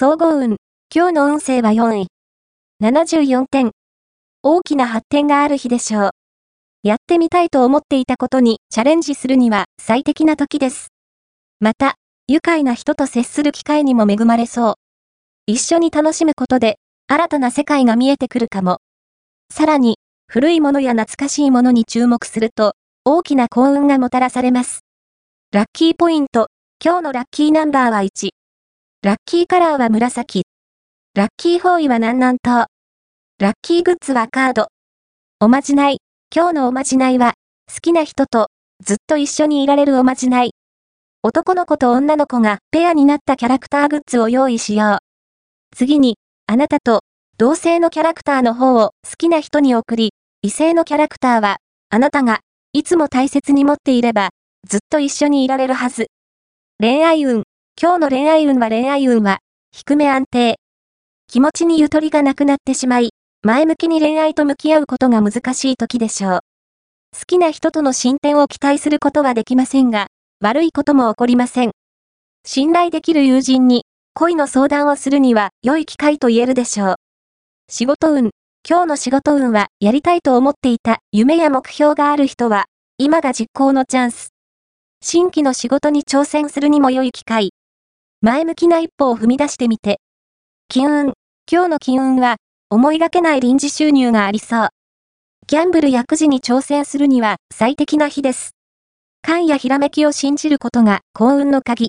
総合運。今日の運勢は4位。74点。大きな発展がある日でしょう。やってみたいと思っていたことにチャレンジするには最適な時です。また、愉快な人と接する機会にも恵まれそう。一緒に楽しむことで、新たな世界が見えてくるかも。さらに、古いものや懐かしいものに注目すると、大きな幸運がもたらされます。ラッキーポイント。今日のラッキーナンバーは1。ラッキーカラーは紫。ラッキー方位は南南東。ラッキーグッズはカード。おまじない。今日のおまじないは、好きな人とずっと一緒にいられるおまじない。男の子と女の子がペアになったキャラクターグッズを用意しよう。次に、あなたと同性のキャラクターの方を好きな人に送り、異性のキャラクターは、あなたがいつも大切に持っていれば、ずっと一緒にいられるはず。恋愛運。今日の恋愛運は恋愛運は、低め安定。気持ちにゆとりがなくなってしまい、前向きに恋愛と向き合うことが難しい時でしょう。好きな人との進展を期待することはできませんが、悪いことも起こりません。信頼できる友人に恋の相談をするには良い機会と言えるでしょう。仕事運。今日の仕事運はやりたいと思っていた夢や目標がある人は、今が実行のチャンス。新規の仕事に挑戦するにも良い機会。前向きな一歩を踏み出してみて。金運。今日の金運は、思いがけない臨時収入がありそう。ギャンブルやくじに挑戦するには最適な日です。勘やひらめきを信じることが幸運の鍵。